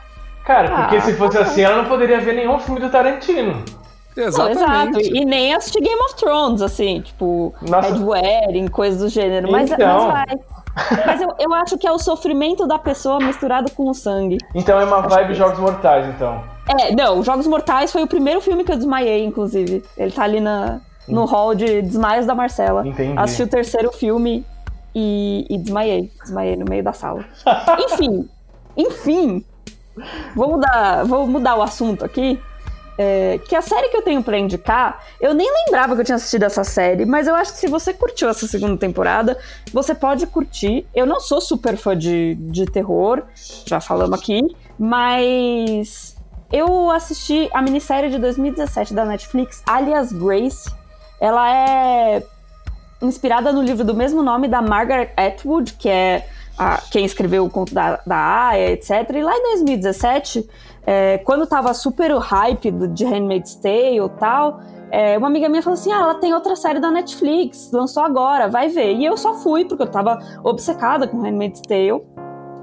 Cara, porque ah, se fosse assim, ela não poderia ver nenhum filme do Tarantino. Exatamente. Exato. E nem assistir Game of Thrones, assim, tipo, Nossa. Red Wedding, coisas do gênero. Mas, então, mas vai. Mas eu, eu acho que é o sofrimento da pessoa misturado com o sangue. Então é uma vibe Jogos Mortais, então. É, não, Jogos Mortais foi o primeiro filme que eu desmaiei, inclusive. Ele tá ali na, no hall de desmaios da Marcela. Entendi. Assisti o terceiro filme e, e desmaiei. Desmaiei no meio da sala. enfim, enfim. Vou mudar, vou mudar o assunto aqui. É, que a série que eu tenho pra indicar, eu nem lembrava que eu tinha assistido essa série, mas eu acho que se você curtiu essa segunda temporada, você pode curtir. Eu não sou super fã de, de terror, já falamos aqui, mas eu assisti a minissérie de 2017 da Netflix, Alias Grace. Ela é inspirada no livro do mesmo nome da Margaret Atwood, que é a, quem escreveu o conto da, da Aya, etc. E lá em 2017, é, quando tava super o hype do, de Handmaid's Tale e tal, é, uma amiga minha falou assim: ah, ela tem outra série da Netflix, lançou agora, vai ver. E eu só fui, porque eu tava obcecada com Handmaid's Tale.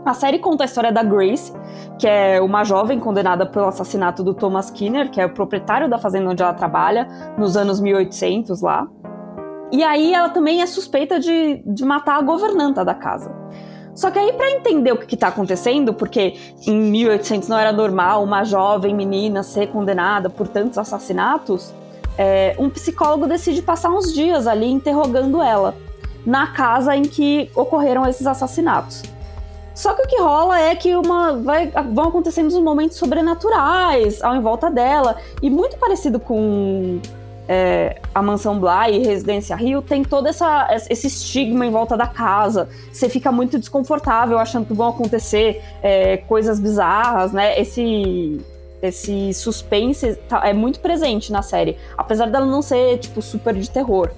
A série conta a história da Grace, que é uma jovem condenada pelo assassinato do Thomas Skinner, que é o proprietário da fazenda onde ela trabalha, nos anos 1800 lá. E aí ela também é suspeita de, de matar a governanta da casa. Só que aí, para entender o que está acontecendo, porque em 1800 não era normal uma jovem menina ser condenada por tantos assassinatos, é, um psicólogo decide passar uns dias ali interrogando ela, na casa em que ocorreram esses assassinatos. Só que o que rola é que uma, vai, vão acontecendo os momentos sobrenaturais ao em volta dela, e muito parecido com é, a Mansão Bly e Residência Rio, tem todo essa, esse estigma em volta da casa. Você fica muito desconfortável achando que vão acontecer é, coisas bizarras, né? Esse, esse suspense tá, é muito presente na série, apesar dela não ser, tipo, super de terror.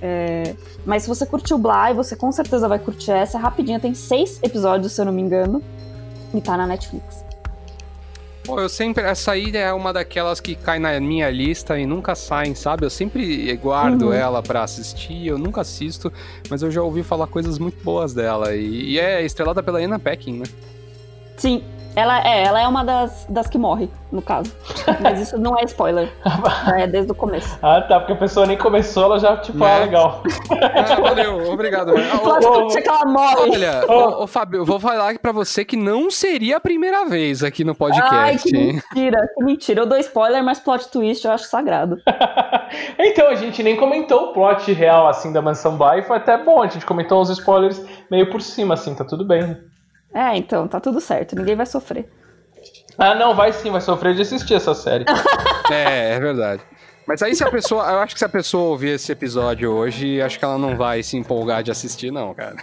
É, mas se você curtiu Bly, você com certeza vai curtir essa. É rapidinha, tem seis episódios, se eu não me engano. E tá na Netflix. Pô, eu sempre. Essa aí é uma daquelas que cai na minha lista e nunca saem, sabe? Eu sempre guardo uhum. ela para assistir, eu nunca assisto, mas eu já ouvi falar coisas muito boas dela. E, e é estrelada pela Anna Peckin, né? Sim, ela é, ela é uma das, das que morre, no caso. Mas isso não é spoiler. é desde o começo. Ah, tá, porque a pessoa nem começou, ela já, tipo, ah, legal. Ah, valeu, obrigado. Plot oh, que ela morre. Olha, ô, oh. Fábio, eu vou falar pra você que não seria a primeira vez aqui no podcast. Ai, que mentira, que mentira. Eu dou spoiler, mas plot twist eu acho sagrado. então, a gente nem comentou o plot real, assim, da Mansão Bly, foi até bom. A gente comentou os spoilers meio por cima, assim, tá tudo bem. É, então, tá tudo certo, ninguém vai sofrer. Ah, não, vai sim, vai sofrer de assistir essa série. é, é verdade. Mas aí se a pessoa. Eu acho que se a pessoa ouvir esse episódio hoje, acho que ela não vai se empolgar de assistir, não, cara.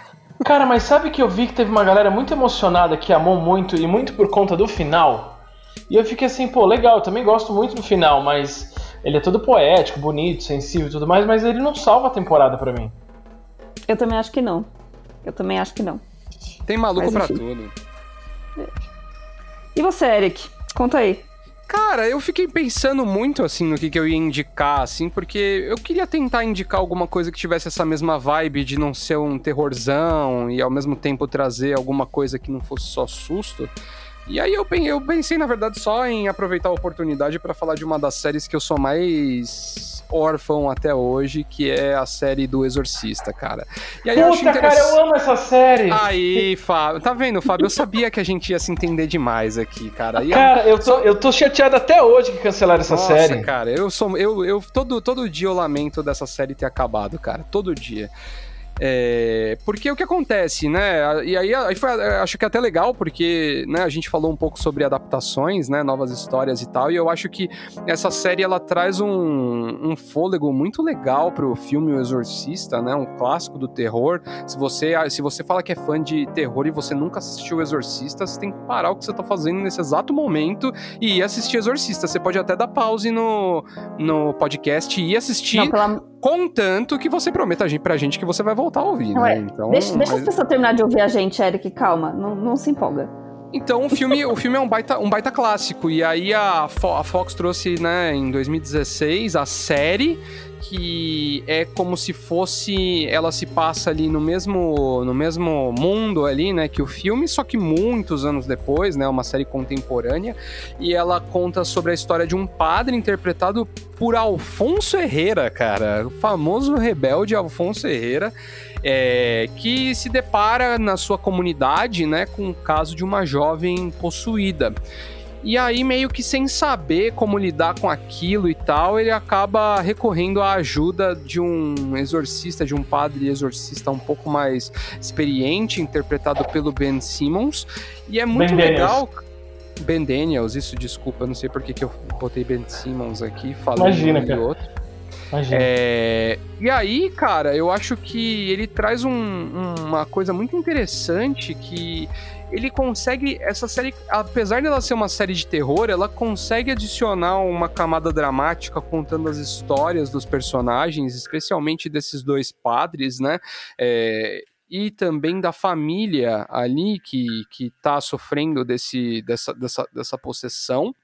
Cara, mas sabe que eu vi que teve uma galera muito emocionada que amou muito e muito por conta do final? E eu fiquei assim, pô, legal, eu também gosto muito do final, mas ele é todo poético, bonito, sensível e tudo mais, mas ele não salva a temporada para mim. Eu também acho que não. Eu também acho que não. Tem maluco para tudo. E você, Eric? Conta aí. Cara, eu fiquei pensando muito assim no que, que eu ia indicar, assim, porque eu queria tentar indicar alguma coisa que tivesse essa mesma vibe de não ser um terrorzão e ao mesmo tempo trazer alguma coisa que não fosse só susto. E aí eu, eu pensei, na verdade, só em aproveitar a oportunidade para falar de uma das séries que eu sou mais órfão até hoje, que é a série do Exorcista, cara. E aí Puta, eu cara, eu amo essa série! Aí, Fábio, tá vendo, Fábio? Eu sabia que a gente ia se entender demais aqui, cara. E cara, eu, tô, eu tô chateado até hoje que cancelaram essa Nossa, série. cara, eu sou. Eu, eu, todo, todo dia eu lamento dessa série ter acabado, cara. Todo dia. É, porque o que acontece, né? E aí, aí foi, acho que é até legal, porque né, a gente falou um pouco sobre adaptações, né? Novas histórias e tal. E eu acho que essa série ela traz um, um fôlego muito legal pro filme O Exorcista, né? Um clássico do terror. Se você, se você fala que é fã de terror e você nunca assistiu O Exorcista, você tem que parar o que você tá fazendo nesse exato momento e ir assistir Exorcista. Você pode até dar pause no, no podcast e assistir. Não, pela Contanto que você prometa pra gente que você vai voltar a ouvir, né? Então, deixa, deixa mas... as pessoas terminar de ouvir a gente, Eric, calma, não, não se empolga. Então o filme, o filme é um baita, um baita clássico. E aí a, Fo a Fox trouxe, né, em 2016, a série que é como se fosse. Ela se passa ali no mesmo, no mesmo mundo ali, né? Que o filme, só que muitos anos depois, né? Uma série contemporânea. E ela conta sobre a história de um padre interpretado por Alfonso Herrera, cara. O famoso rebelde Alfonso Herrera. É, que se depara na sua comunidade, né, com o caso de uma jovem possuída. E aí, meio que sem saber como lidar com aquilo e tal, ele acaba recorrendo à ajuda de um exorcista, de um padre exorcista um pouco mais experiente, interpretado pelo Ben Simmons. E é muito ben legal. Daniels. Ben Daniels, isso, desculpa, não sei por que, que eu botei Ben Simmons aqui, falando Imagina, um outro. É, e aí, cara, eu acho que ele traz um, uma coisa muito interessante que ele consegue. Essa série, apesar dela ser uma série de terror, ela consegue adicionar uma camada dramática contando as histórias dos personagens, especialmente desses dois padres, né? É, e também da família ali que, que tá sofrendo desse, dessa, dessa, dessa possessão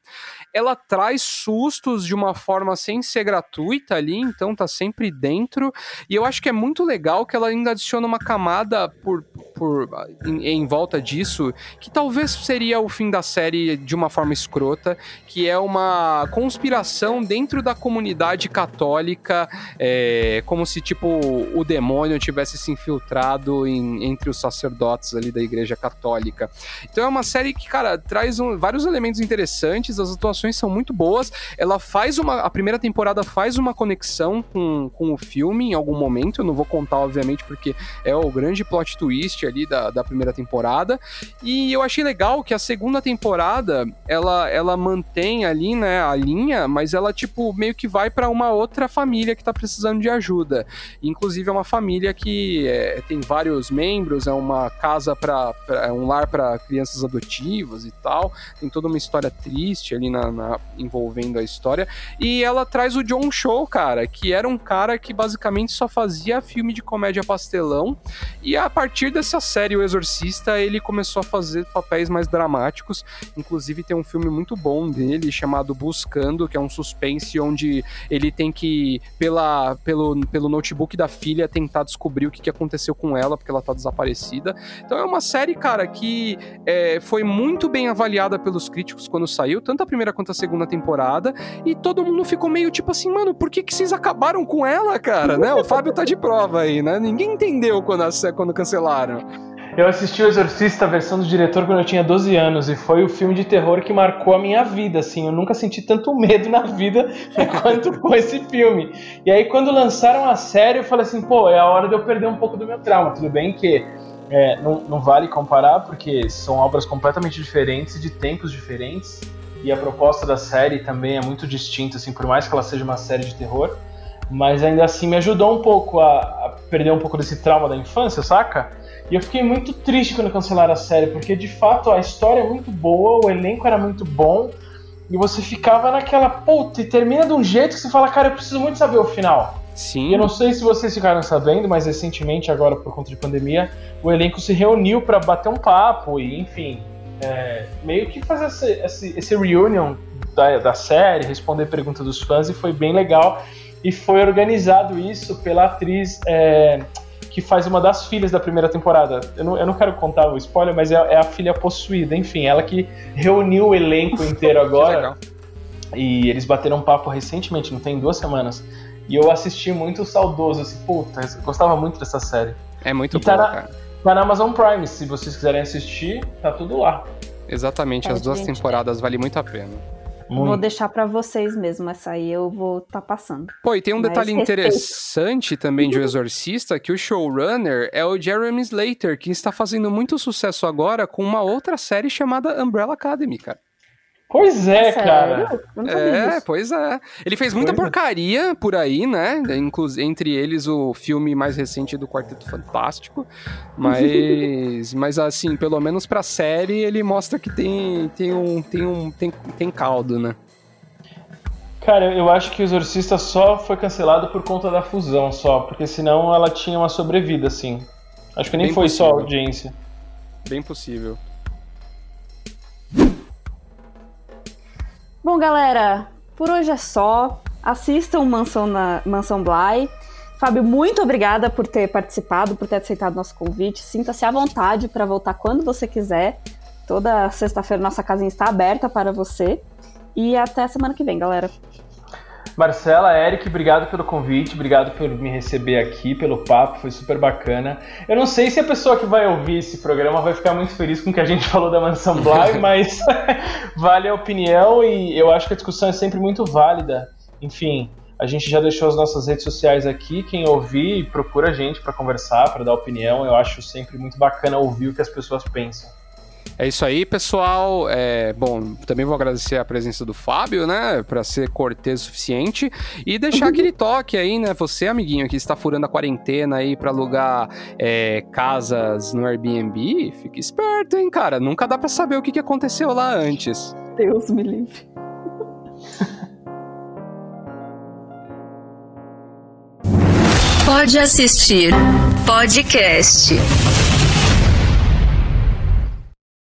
ela traz sustos de uma forma sem ser gratuita ali, então tá sempre dentro. E eu acho que é muito legal que ela ainda adiciona uma camada por, por em, em, volta disso, que talvez seria o fim da série de uma forma escrota, que é uma conspiração dentro da comunidade católica, é, como se tipo o demônio tivesse se infiltrado em, entre os sacerdotes ali da igreja católica. Então é uma série que, cara, traz um, vários elementos interessantes, as atuações são muito boas. Ela faz uma. A primeira temporada faz uma conexão com, com o filme em algum momento. Eu não vou contar, obviamente, porque é o grande plot twist ali da, da primeira temporada. E eu achei legal que a segunda temporada ela, ela mantém ali, né, a linha, mas ela, tipo, meio que vai para uma outra família que tá precisando de ajuda. Inclusive, é uma família que é, tem vários membros, é uma casa para. É um lar para crianças adotivas e tal. Tem toda uma história triste ali na, na, envolvendo a história. E ela traz o John Show, cara, que era um cara que basicamente só fazia filme de comédia pastelão. E a partir dessa série, O Exorcista, ele começou a fazer papéis mais dramáticos. Inclusive, tem um filme muito bom dele chamado Buscando, que é um suspense onde ele tem que, pela, pelo, pelo notebook da filha, tentar descobrir o que, que aconteceu com ela, porque ela tá desaparecida. Então é uma série, cara, que é, foi muito bem avaliada pelos críticos quando saiu, tanto a primeira quanto a segunda temporada, e todo mundo ficou meio tipo assim, mano, por que, que vocês acabaram com ela, cara? né? O Fábio tá de prova aí, né? Ninguém entendeu quando, quando cancelaram. Eu assisti O Exorcista, a versão do diretor, quando eu tinha 12 anos, e foi o filme de terror que marcou a minha vida, assim. Eu nunca senti tanto medo na vida quanto com esse filme. E aí, quando lançaram a série, eu falei assim, pô, é a hora de eu perder um pouco do meu trauma. Tudo bem que é, não, não vale comparar, porque são obras completamente diferentes de tempos diferentes e a proposta da série também é muito distinta, assim, por mais que ela seja uma série de terror, mas ainda assim me ajudou um pouco a, a perder um pouco desse trauma da infância, saca? E eu fiquei muito triste quando cancelaram a série, porque de fato a história é muito boa, o elenco era muito bom, e você ficava naquela, puta, e termina de um jeito que você fala, cara, eu preciso muito saber o final. Sim. E eu não sei se vocês ficaram sabendo, mas recentemente, agora por conta de pandemia, o elenco se reuniu para bater um papo e, enfim, é, meio que fazer esse, esse, esse reunion da, da série, responder perguntas dos fãs, e foi bem legal. E foi organizado isso pela atriz é, que faz uma das filhas da primeira temporada. Eu não, eu não quero contar o spoiler, mas é, é, a filha possuída. Enfim, ela que reuniu o elenco inteiro agora. e eles bateram um papo recentemente, não tem duas semanas. E eu assisti muito saudoso, assim, puta, eu gostava muito dessa série. É muito e boa, tá na, cara. Tá na Amazon Prime, se vocês quiserem assistir, tá tudo lá. Exatamente, é, as duas gente, temporadas vale muito a pena. Muito. Vou deixar para vocês mesmo, essa aí eu vou tá passando. Pô, e tem um Mas detalhe respeito. interessante também de O Exorcista, que o showrunner é o Jeremy Slater, que está fazendo muito sucesso agora com uma outra série chamada Umbrella Academy, cara. Pois é, é cara. É, pois é. Ele fez muita pois é. porcaria é. por aí, né? Inclusive, entre eles o filme mais recente do Quarteto Fantástico. Mas, mas assim, pelo menos pra série, ele mostra que tem, tem, um, tem, um, tem, tem caldo, né? Cara, eu acho que o Exorcista só foi cancelado por conta da fusão, só. Porque senão ela tinha uma sobrevida, assim. Acho que nem Bem foi possível. só a audiência. Bem possível. Bom, galera, por hoje é só. assistam Mansão, na, Mansão Bly. Fábio, muito obrigada por ter participado, por ter aceitado nosso convite. Sinta-se à vontade para voltar quando você quiser. Toda sexta-feira nossa casinha está aberta para você. E até semana que vem, galera. Marcela, Eric, obrigado pelo convite, obrigado por me receber aqui, pelo papo, foi super bacana. Eu não sei se a pessoa que vai ouvir esse programa vai ficar muito feliz com o que a gente falou da Mansão Bly, mas vale a opinião e eu acho que a discussão é sempre muito válida. Enfim, a gente já deixou as nossas redes sociais aqui. Quem ouvir, procura a gente para conversar, para dar opinião. Eu acho sempre muito bacana ouvir o que as pessoas pensam. É isso aí, pessoal. É, bom, também vou agradecer a presença do Fábio, né? Para ser cortês o suficiente. E deixar aquele toque aí, né? Você, amiguinho, que está furando a quarentena aí para alugar é, casas no Airbnb, fique esperto, hein, cara. Nunca dá para saber o que, que aconteceu lá antes. Deus me livre. Pode assistir podcast.